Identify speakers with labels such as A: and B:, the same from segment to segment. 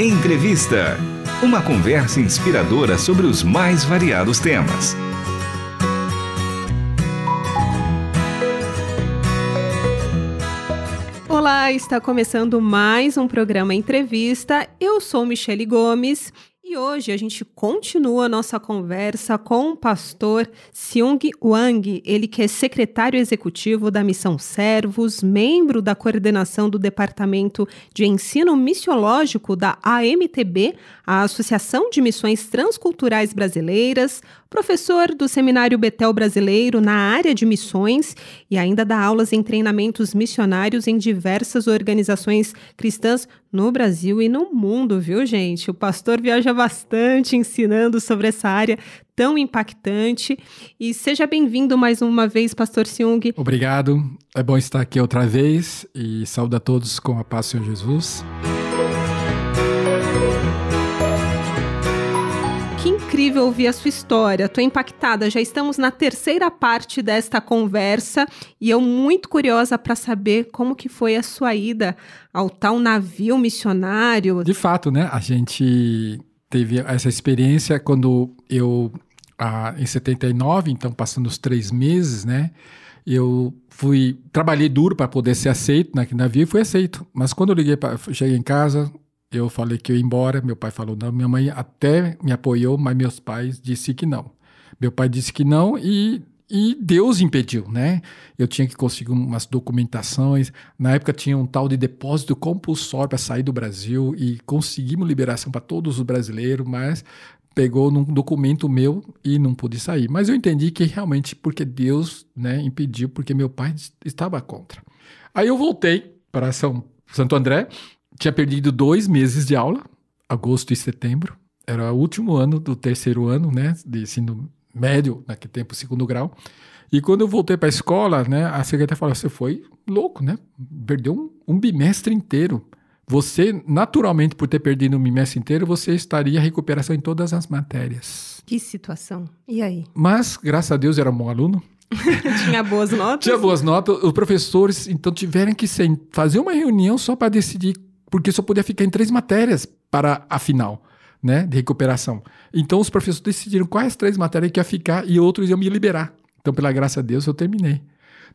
A: Entrevista. Uma conversa inspiradora sobre os mais variados temas.
B: Olá, está começando mais um programa Entrevista. Eu sou Michele Gomes e hoje a gente continua a nossa conversa com o pastor Seung Wang, ele que é secretário executivo da Missão Servos, membro da coordenação do Departamento de Ensino Missiológico da AMTB, a Associação de Missões Transculturais Brasileiras, professor do Seminário Betel Brasileiro na área de missões e ainda dá aulas em treinamentos missionários em diversas organizações cristãs no Brasil e no mundo, viu, gente? O pastor viaja bastante ensinando sobre essa área tão impactante. E seja bem-vindo mais uma vez, pastor Seung.
C: Obrigado. É bom estar aqui outra vez e saúdo a todos com a paz do Senhor Jesus.
B: Incrível ouvir a sua história. Estou impactada. Já estamos na terceira parte desta conversa e eu muito curiosa para saber como que foi a sua ida ao tal navio missionário.
C: De fato, né? A gente teve essa experiência quando eu ah, em 79, então passando os três meses, né? Eu fui trabalhei duro para poder ser aceito naquele navio e fui aceito. Mas quando eu liguei para cheguei em casa, eu falei que eu ia embora, meu pai falou não, minha mãe até me apoiou, mas meus pais disse que não. Meu pai disse que não e, e Deus impediu, né? Eu tinha que conseguir umas documentações. Na época tinha um tal de depósito compulsório para sair do Brasil e conseguimos liberação para todos os brasileiros, mas pegou num documento meu e não pude sair. Mas eu entendi que realmente porque Deus, né, impediu, porque meu pai estava contra. Aí eu voltei para São Santo André tinha perdido dois meses de aula, agosto e setembro. Era o último ano do terceiro ano, né, de ensino médio, naquele tempo, segundo grau. E quando eu voltei para a escola, né, a secretária falou: Você foi louco, né? Perdeu um, um, bimestre inteiro. Você, naturalmente, por ter perdido um bimestre inteiro, você estaria em recuperação em todas as matérias.
B: Que situação. E aí?
C: Mas, graças a Deus, era um bom aluno.
B: Tinha boas notas?
C: Tinha boas notas. Os professores, então, tiveram que fazer uma reunião só para decidir porque só podia ficar em três matérias para a final, né, de recuperação. Então os professores decidiram quais três matérias que ia ficar e outros iam me liberar. Então, pela graça de Deus, eu terminei.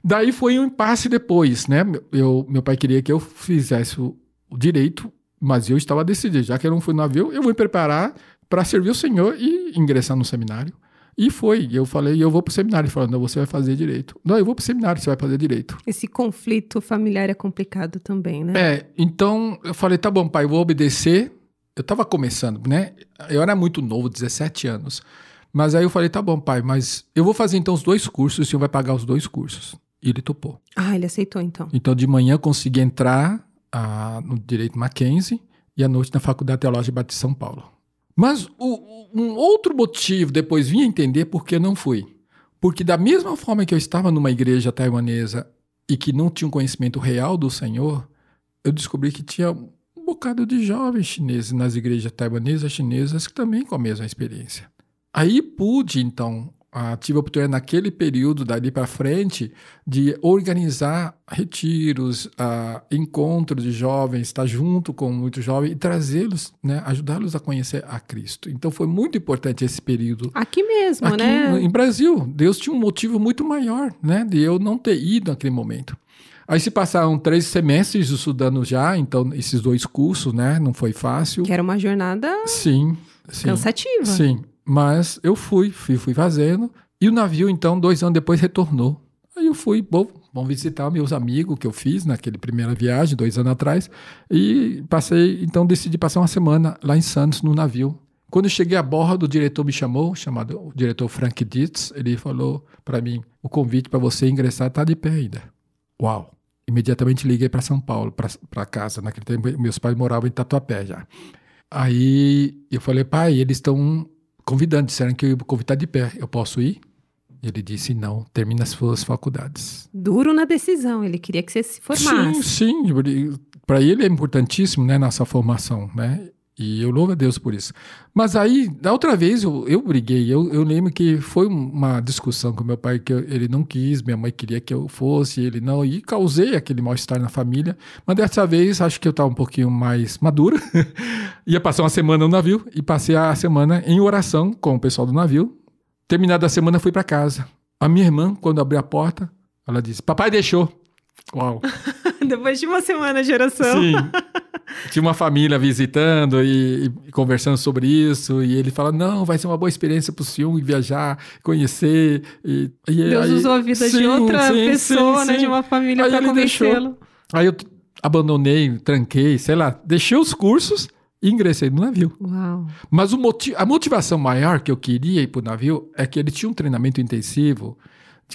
C: Daí foi um impasse depois, né? Eu, meu pai queria que eu fizesse o, o direito, mas eu estava decidido, já que eu não fui no navio, eu vou me preparar para servir o Senhor e ingressar no seminário. E foi. Eu falei, eu vou pro seminário. Ele falou, não, você vai fazer direito. Não, eu vou pro seminário, você vai fazer direito.
B: Esse conflito familiar é complicado também, né?
C: É, então eu falei, tá bom, pai, eu vou obedecer. Eu tava começando, né? Eu era muito novo, 17 anos. Mas aí eu falei, tá bom, pai, mas eu vou fazer então os dois cursos o senhor vai pagar os dois cursos. E ele topou.
B: Ah, ele aceitou então.
C: Então de manhã eu consegui entrar ah, no Direito Mackenzie e à noite na Faculdade Teológica de São Paulo. Mas o, um outro motivo depois vim entender por que não fui. Porque da mesma forma que eu estava numa igreja taiwanesa e que não tinha um conhecimento real do Senhor, eu descobri que tinha um bocado de jovens chineses nas igrejas taiwanesas chinesas que também com a mesma experiência. Aí pude, então, ah, tive a oportunidade naquele período, dali para frente, de organizar retiros, ah, encontros de jovens, estar junto com muitos jovens e trazê-los, né, ajudá-los a conhecer a Cristo. Então foi muito importante esse período.
B: Aqui mesmo,
C: Aqui,
B: né?
C: No, em Brasil, Deus tinha um motivo muito maior, né, de eu não ter ido naquele momento. Aí se passaram três semestres estudando já, então esses dois cursos, né, não foi fácil.
B: Que era uma jornada.
C: Sim. sim
B: cansativa.
C: Sim. Mas eu fui, fui, fui fazendo. E o navio, então, dois anos depois, retornou. Aí eu fui, bom, vamos visitar meus amigos que eu fiz naquele primeira viagem, dois anos atrás. E passei, então decidi passar uma semana lá em Santos, no navio. Quando eu cheguei a bordo, o diretor me chamou, chamado o diretor Frank Dietz. Ele falou para mim: o convite para você ingressar está de pé ainda. Uau! Imediatamente liguei para São Paulo, para casa. Naquele tempo, meus pais moravam em Tatuapé já. Aí eu falei, pai, eles estão convidando, disseram que eu ia convidar de pé. Eu posso ir? Ele disse não, termina as suas faculdades.
B: Duro na decisão, ele queria que você se formasse.
C: Sim, sim. Para ele é importantíssimo, né, nossa formação, né? E eu louvo a Deus por isso. Mas aí, da outra vez, eu, eu briguei. Eu, eu lembro que foi uma discussão com meu pai que eu, ele não quis, minha mãe queria que eu fosse, ele não. E causei aquele mal-estar na família. Mas dessa vez, acho que eu estava um pouquinho mais maduro. Ia passar uma semana no navio e passei a semana em oração com o pessoal do navio. Terminada a semana, fui para casa. A minha irmã, quando abriu a porta, ela disse: Papai deixou. Uau.
B: Depois de uma semana de oração.
C: Sim. Tinha uma família visitando e, e, conversando sobre isso, e ele fala: não, vai ser uma boa experiência para o senhor viajar, conhecer. E, e
B: Deus
C: aí,
B: usou a vida sim, de outra sim, pessoa, sim, né, de uma família para convencê-lo.
C: Aí eu abandonei, tranquei, sei lá, deixei os cursos e ingressei no navio.
B: Uau.
C: Mas motiv a motivação maior que eu queria ir para o navio é que ele tinha um treinamento intensivo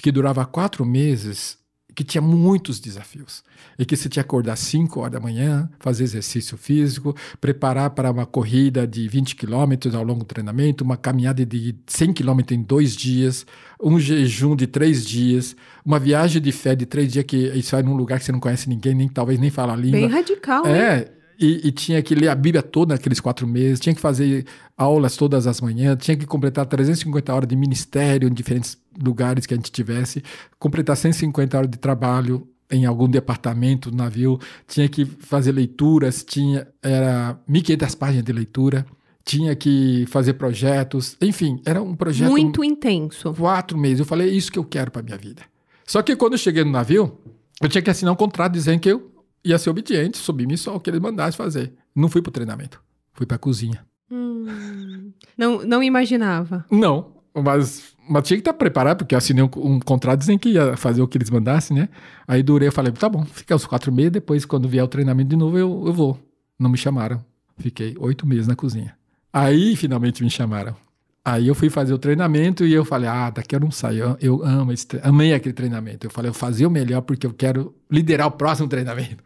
C: que durava quatro meses que tinha muitos desafios. E que você tinha que acordar 5 horas da manhã, fazer exercício físico, preparar para uma corrida de 20 quilômetros ao longo do treinamento, uma caminhada de 100 quilômetros em dois dias, um jejum de três dias, uma viagem de fé de três dias, que isso vai num lugar que você não conhece ninguém, nem talvez nem fala a língua.
B: Bem radical,
C: É, e, e, tinha que ler a Bíblia toda naqueles quatro meses, tinha que fazer aulas todas as manhãs, tinha que completar 350 horas de ministério em diferentes lugares que a gente tivesse, completar 150 horas de trabalho em algum departamento do navio, tinha que fazer leituras, tinha era 1.500 páginas de leitura, tinha que fazer projetos, enfim, era um projeto
B: muito intenso.
C: Quatro meses. Eu falei, é isso que eu quero para minha vida. Só que quando eu cheguei no navio, eu tinha que assinar um contrato dizendo que eu ia ser obediente, subir só o que eles mandassem fazer. Não fui pro treinamento, fui pra cozinha.
B: Hum, não, não imaginava.
C: Não, mas, mas tinha que estar preparado, porque eu assinei um, um, contrato dizendo que ia fazer o que eles mandassem, né? Aí durei, eu falei, tá bom, fica os quatro meses, depois quando vier o treinamento de novo eu, eu vou. Não me chamaram. Fiquei oito meses na cozinha. Aí finalmente me chamaram. Aí eu fui fazer o treinamento e eu falei, ah, daqui eu não saio. Eu, eu amo esse, amei aquele treinamento. Eu falei, eu fazer o melhor porque eu quero liderar o próximo treinamento.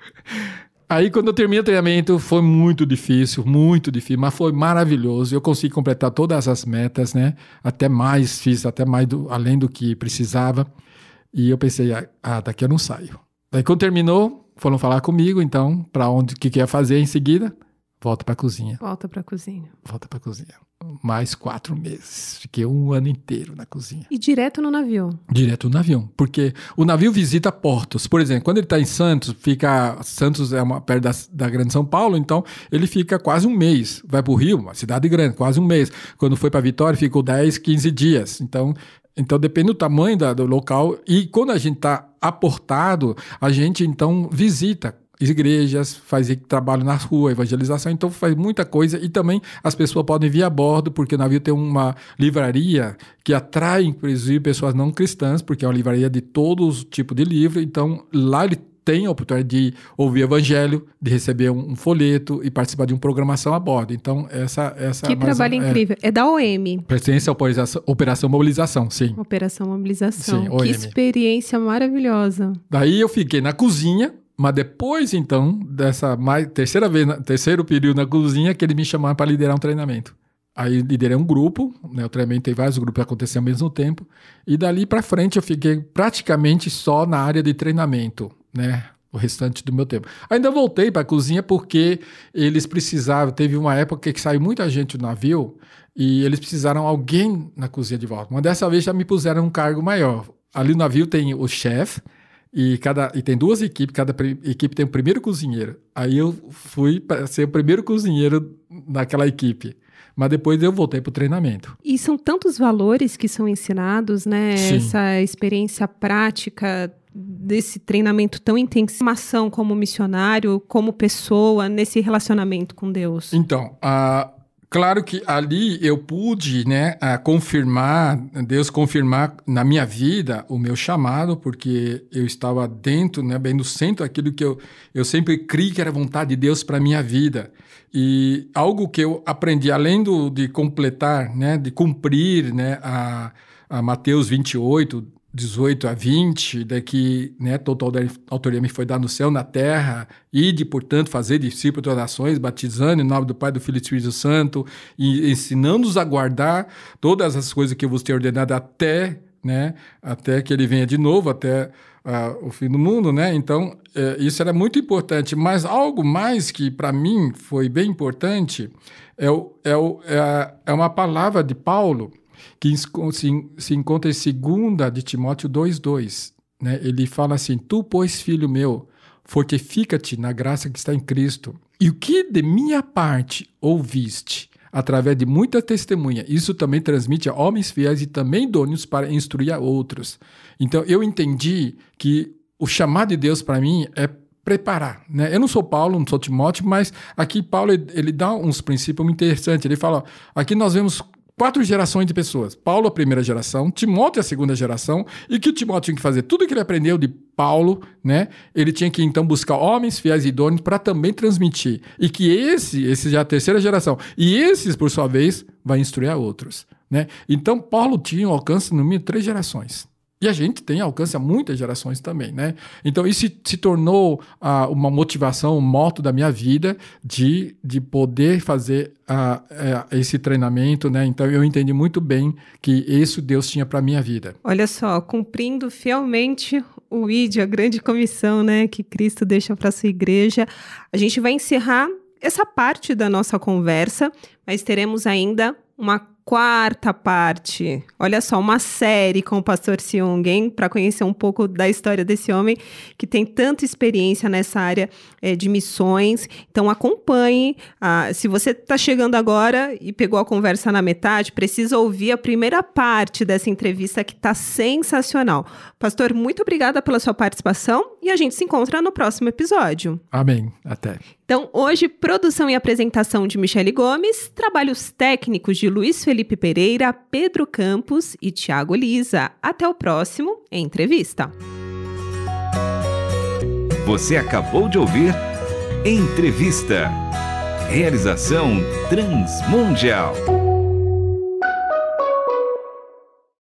C: Aí quando eu terminei o treinamento foi muito difícil, muito difícil, mas foi maravilhoso. Eu consegui completar todas as metas, né? Até mais, fiz até mais do, além do que precisava. E eu pensei, ah, ah daqui eu não saio. Daí quando terminou, foram falar comigo, então, para onde que, que ia fazer em seguida? Volta para a cozinha.
B: Volta para a cozinha.
C: Volta para a cozinha. Mais quatro meses. Fiquei um ano inteiro na cozinha.
B: E direto no navio?
C: Direto no navio. Porque o navio visita portos. Por exemplo, quando ele está em Santos, fica. Santos é uma, perto da, da Grande São Paulo, então ele fica quase um mês. Vai para o Rio, uma cidade grande, quase um mês. Quando foi para Vitória, ficou 10, 15 dias. Então, então depende do tamanho da, do local. E quando a gente está aportado, a gente então visita igrejas, faz trabalho na rua, evangelização, então faz muita coisa e também as pessoas podem vir a bordo, porque o navio tem uma livraria que atrai, inclusive, pessoas não cristãs, porque é uma livraria de todos tipos de livro, então lá ele tem a oportunidade de ouvir evangelho, de receber um, um folheto e participar de uma programação a bordo. Então, essa... essa
B: que trabalho é, incrível. É da OM.
C: Pertence à Operação, Mobilização, sim.
B: Operação Mobilização. Sim, que experiência maravilhosa.
C: Daí eu fiquei na cozinha, mas depois, então, dessa mais, terceira vez, terceiro período na cozinha, que ele me chamaram para liderar um treinamento. Aí liderei um grupo, né? O treinamento tem vários grupos que ao mesmo tempo. E dali para frente eu fiquei praticamente só na área de treinamento, né? O restante do meu tempo. Ainda voltei para a cozinha porque eles precisavam. Teve uma época que saiu muita gente do navio e eles precisaram alguém na cozinha de volta. Mas dessa vez já me puseram um cargo maior. Ali no navio tem o chefe, e, cada, e tem duas equipes, cada equipe tem o um primeiro cozinheiro. Aí eu fui para ser o primeiro cozinheiro naquela equipe. Mas depois eu voltei para o treinamento.
B: E são tantos valores que são ensinados, né? Sim. Essa experiência prática desse treinamento tão intenso, formação como missionário, como pessoa, nesse relacionamento com Deus.
C: Então, a Claro que ali eu pude, né, confirmar, Deus confirmar na minha vida o meu chamado, porque eu estava dentro, né, bem no centro daquilo que eu, eu sempre criei que era vontade de Deus para minha vida. E algo que eu aprendi, além do, de completar, né, de cumprir, né, a, a Mateus 28, 18 a 20, daqui, né, toda autoria me foi dada no céu, na terra, ide, portanto, fazer discípulos de nações, batizando em nome do Pai, do Filho e do Espírito Santo, e ensinando-os a guardar todas as coisas que eu vos tenho ordenado até, né, até que ele venha de novo, até uh, o fim do mundo, né? Então, uh, isso era muito importante. Mas algo mais que para mim foi bem importante é, o, é, o, é, é uma palavra de Paulo que se, encontra em 2 de Timóteo 2,2. Né? Ele fala assim: Tu, pois, filho meu, fortifica-te na graça que está em Cristo. E o que de minha parte ouviste, através de muita testemunha, isso também transmite a homens fiéis e também idôneos para instruir a outros. Então eu entendi que o chamado de Deus para mim é preparar, né? Eu não sou Paulo, não sou Timóteo, mas aqui Paulo ele, dá uns princípios muito interessantes. Ele fala, aqui nós vemos quatro gerações de pessoas. Paulo, a primeira geração, Timóteo, a segunda geração, e que o Timóteo tinha que fazer tudo que ele aprendeu de Paulo, né? Ele tinha que então buscar homens fiéis e idôneos para também transmitir. E que esse, esse já é a terceira geração, e esses, por sua vez, vai instruir a outros, né? Então, Paulo tinha um alcance no mínimo três gerações. E a gente tem alcance a muitas gerações também, né? Então isso se, tornou uh, uma motivação, um moto da minha vida de, de poder fazer uh, uh, esse treinamento, né? Então eu entendi muito bem que isso Deus tinha para minha vida.
B: Olha só, cumprindo fielmente o ID, a grande comissão, né, que Cristo deixa para sua igreja. A gente vai encerrar essa parte da nossa conversa, mas teremos ainda uma quarta parte. Olha só, uma série com o pastor Seung, hein? Para conhecer um pouco da história desse homem que tem tanta experiência nessa área é, de missões. Então acompanhe. Ah, se você está chegando agora e pegou a conversa na metade, precisa ouvir a primeira parte dessa entrevista que está sensacional. Pastor, muito obrigada pela sua participação e a gente se encontra no próximo episódio.
C: Amém. Até.
B: Então, hoje, produção e apresentação de Michele Gomes, trabalhos técnicos de Luiz Felipe Pereira, Pedro Campos e Tiago Lisa. Até o próximo Entrevista.
A: Você acabou de ouvir Entrevista. Realização Transmundial.